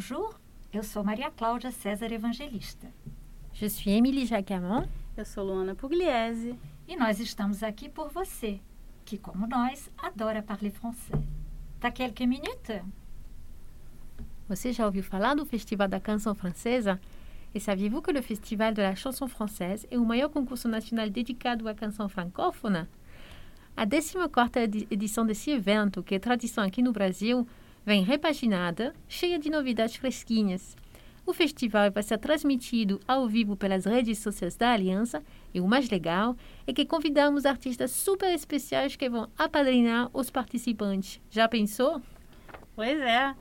Bonjour, eu sou Maria Cláudia César Evangelista Je suis Émilie Jacamon. Eu sou Luana Pugliese. e nós estamos aqui por você, que, como nós, adora parler français. T'as quelques minutes? Você já ouviu falar do Festival da Canção Francesa? E saviez-vous que le Festival de la Chanson Française é o maior concurso nacional dedicado à canção francófona? A 14ª edi- edição desse evento, que é tradição aqui no Brasil, vem repaginada, cheia de novidades fresquinhas. O festival vai ser transmitido ao vivo pelas redes sociais da Aliança e o mais legal é que convidamos artistas super especiais que vão apadrinar os participantes. Já pensou? Pois é,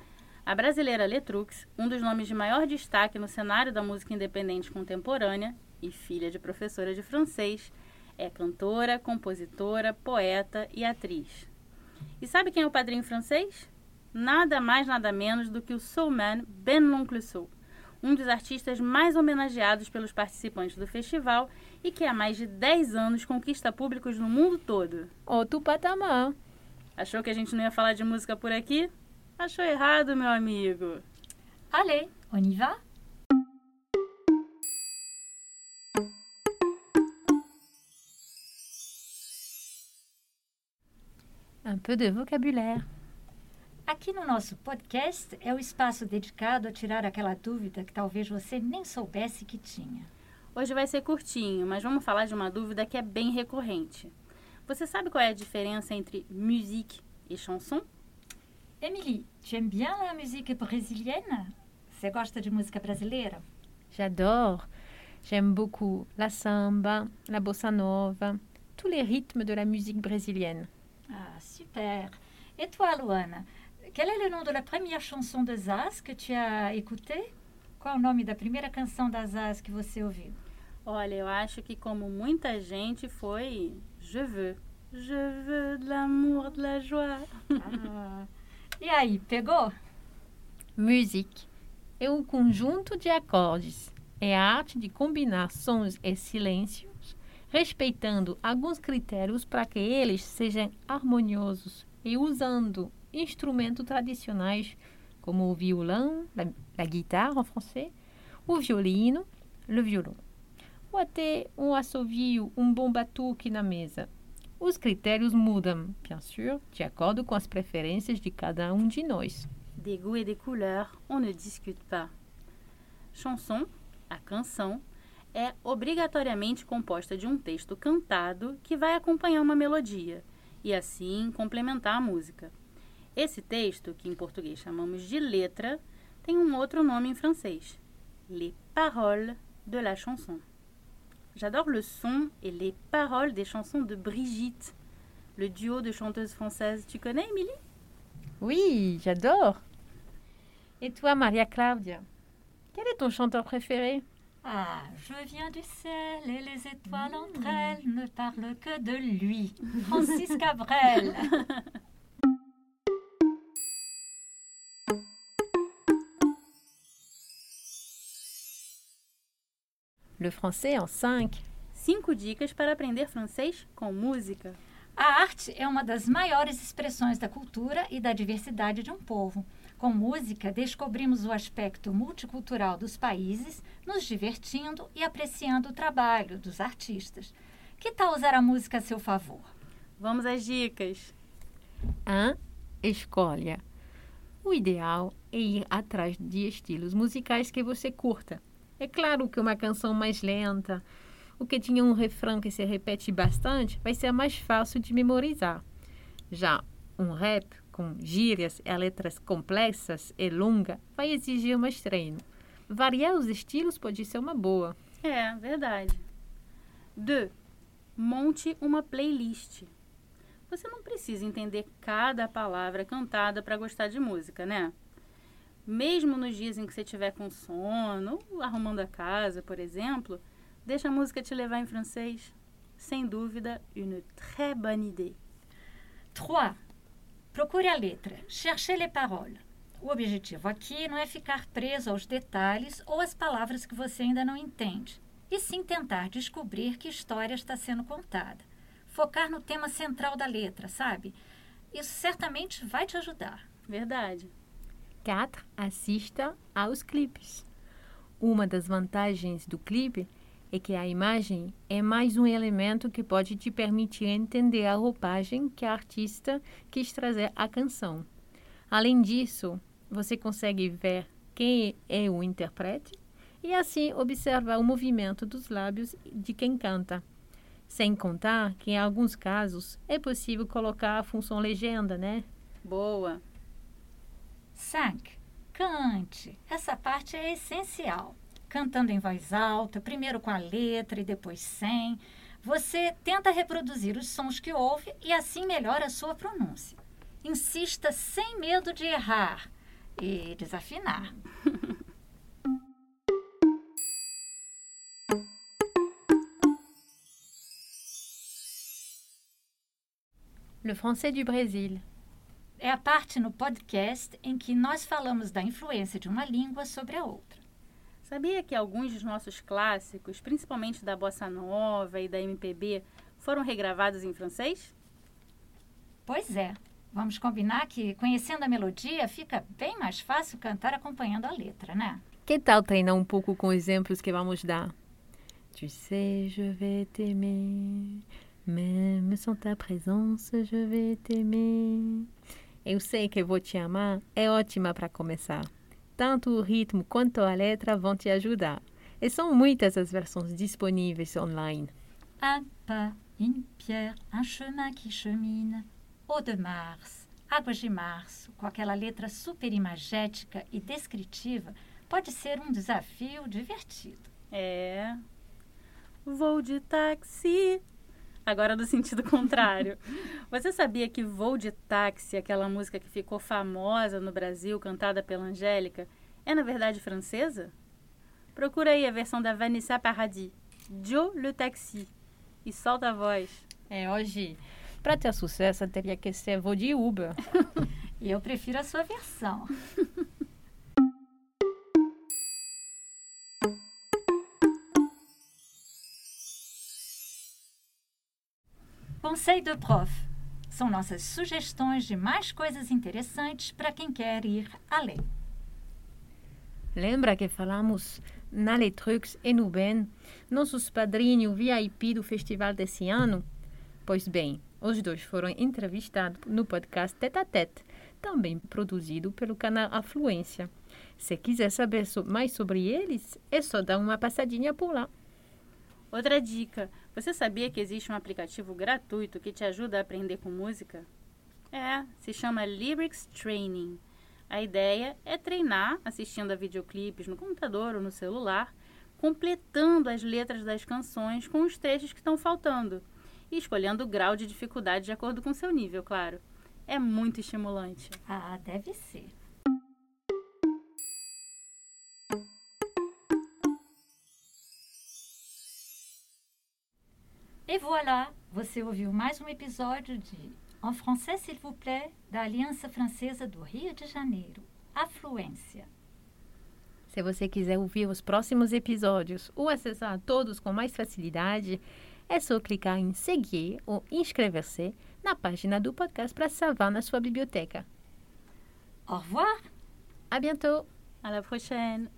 a brasileira Letrux, um dos nomes de maior destaque no cenário da música independente contemporânea e filha de professora de francês, é cantora, compositora, poeta e atriz. E sabe quem é o padrinho francês? Nada mais, nada menos do que o soulman Ben L'Oncle Soul, um dos artistas mais homenageados pelos participantes do festival e que há mais de 10 anos conquista públicos no mundo todo. Outro patamar. Achou que a gente não ia falar de música por aqui? Achou errado, meu amigo. Allez, on y va? Un peu de vocabulaire. Aqui no nosso podcast é o espaço dedicado a tirar aquela dúvida que talvez você nem soubesse que tinha. Hoje vai ser curtinho, mas vamos falar de uma dúvida que é bem recorrente. Você sabe qual é a diferença entre musique e chanson? Émilie, tu aimes bien la musique brésilienne? Você gosta de música brasileira? J'adore. J'aime beaucoup la samba, la bossa nova, tous les rythmes de la musique brésilienne. Ah, super. Et toi, Luana? Quel est le nom de la première chanson de Zaz que tu as écoutée? Qual é o nome da primeira canção da Zaz que você ouviu? Olha, eu acho que como muita gente foi Je veux. Je veux de l'amour, de la joie. Ah. E aí, pegou? Musique é um conjunto de acordes. É a arte de combinar sons e silêncios, respeitando alguns critérios para que eles sejam harmoniosos e usando instrumentos tradicionais como o violão, la, la guitare en français, o violino, le violon, ou até um assovio, um bom batuque na mesa. Os critérios mudam, bien sûr, de acordo com as preferências de cada um de nós. Des goûts et des couleurs, on ne discute pas. Chanson, a canção, é obrigatoriamente composta de um texto cantado que vai acompanhar uma melodia e assim complementar a música. Esse texto, que em português chamamos de letra, tem um outro nome em francês: Les paroles de la chanson. J'adore le son et les paroles des chansons de Brigitte, le duo de chanteuses françaises. Tu connais, Émilie? Oui, j'adore. Et toi, Maria Claudia, quel est ton chanteur préféré? Ah, je viens du ciel et les étoiles entre elles ne parlent que de lui. Francis Cabrel. Le français en 5. Cinco dicas para aprender francês com música. A arte é uma das maiores expressões da cultura e da diversidade de um povo. Com música, descobrimos o aspecto multicultural dos países, nos divertindo e apreciando o trabalho dos artistas. Que tal usar a música a seu favor? Vamos às dicas. 1. Escolha. O ideal é ir atrás de estilos musicais que você curta. É claro que uma canção mais lenta, o que tinha um refrão que se repete bastante, vai ser mais fácil de memorizar. Já um rap com gírias e letras complexas e longa vai exigir mais treino. Variar os estilos pode ser uma boa. É, verdade. 2. Monte uma playlist. Você não precisa entender cada palavra cantada para gostar de música, né? Mesmo nos dias em que você estiver com sono, ou arrumando a casa, por exemplo, deixa a música te levar em francês. Sem dúvida, une très bonne idée. 3. Procure a letra. Cherchez les paroles. O objetivo aqui não é ficar preso aos detalhes ou às palavras que você ainda não entende, e sim tentar descobrir que história está sendo contada. Focar no tema central da letra, sabe? Isso certamente vai te ajudar. Verdade. 4. Assista aos clipes. Uma das vantagens do clipe é que a imagem é mais um elemento que pode te permitir entender a roupagem que a artista quis trazer à canção. Além disso, você consegue ver quem é o intérprete e assim observar o movimento dos lábios de quem canta. Sem contar que em alguns casos é possível colocar a função legenda, né? Boa. 5. Cante. Essa parte é essencial. Cantando em voz alta, primeiro com a letra e depois sem. Você tenta reproduzir os sons que ouve e assim melhora a sua pronúncia. Insista sem medo de errar e desafinar. Le français du Brésil. É a parte no podcast em que nós falamos da influência de uma língua sobre a outra. Sabia que alguns dos nossos clássicos, principalmente da bossa nova e da MPB, foram regravados em francês? Pois é. Vamos combinar que, conhecendo a melodia, fica bem mais fácil cantar acompanhando a letra, né? Que tal treinar um pouco com exemplos que vamos dar? Tu sais, je vais t'aimer, même sans ta présence, je vais t'aimer. Eu sei que vou te amar é ótima para começar. Tanto o ritmo quanto a letra vão te ajudar. E são muitas as versões disponíveis online. Un pas, une pierre, un chemin qui chemine. Eau de Mars, Águas de Março, com aquela letra super imagética e descritiva, pode ser um desafio divertido. É. Vou de táxi. Agora do sentido contrário. Você sabia que Vou de Táxi, aquela música que ficou famosa no Brasil, cantada pela Angélica, é na verdade francesa? Procura aí a versão da Vanessa Paradis, Joe le Taxi, e solta a voz. É, hoje, para ter sucesso, teria que ser voo de Uber. E eu prefiro a sua versão. Conseil de prof. São nossas sugestões de mais coisas interessantes para quem quer ir além. Lembra que falamos na Letrux e no Ben, nossos padrinhos VIP do festival desse ano? Pois bem, os dois foram entrevistados no podcast Tete a Tete, também produzido pelo canal Afluência. Se quiser saber mais sobre eles, é só dar uma passadinha por lá. Outra dica: você sabia que existe um aplicativo gratuito que te ajuda a aprender com música? É, se chama Lyrics Training. A ideia é treinar assistindo a videoclipes no computador ou no celular, completando as letras das canções com os trechos que estão faltando e escolhendo o grau de dificuldade de acordo com seu nível, claro. É muito estimulante. Ah, deve ser. Voilà! Você ouviu mais um episódio de En français, s'il vous plaît, da Aliança Francesa do Rio de Janeiro, Afluência. Se você quiser ouvir os próximos episódios ou acessar todos com mais facilidade, é só clicar em seguir ou inscrever-se na página do podcast para salvar na sua biblioteca. Au revoir! À bientôt! À la prochaine!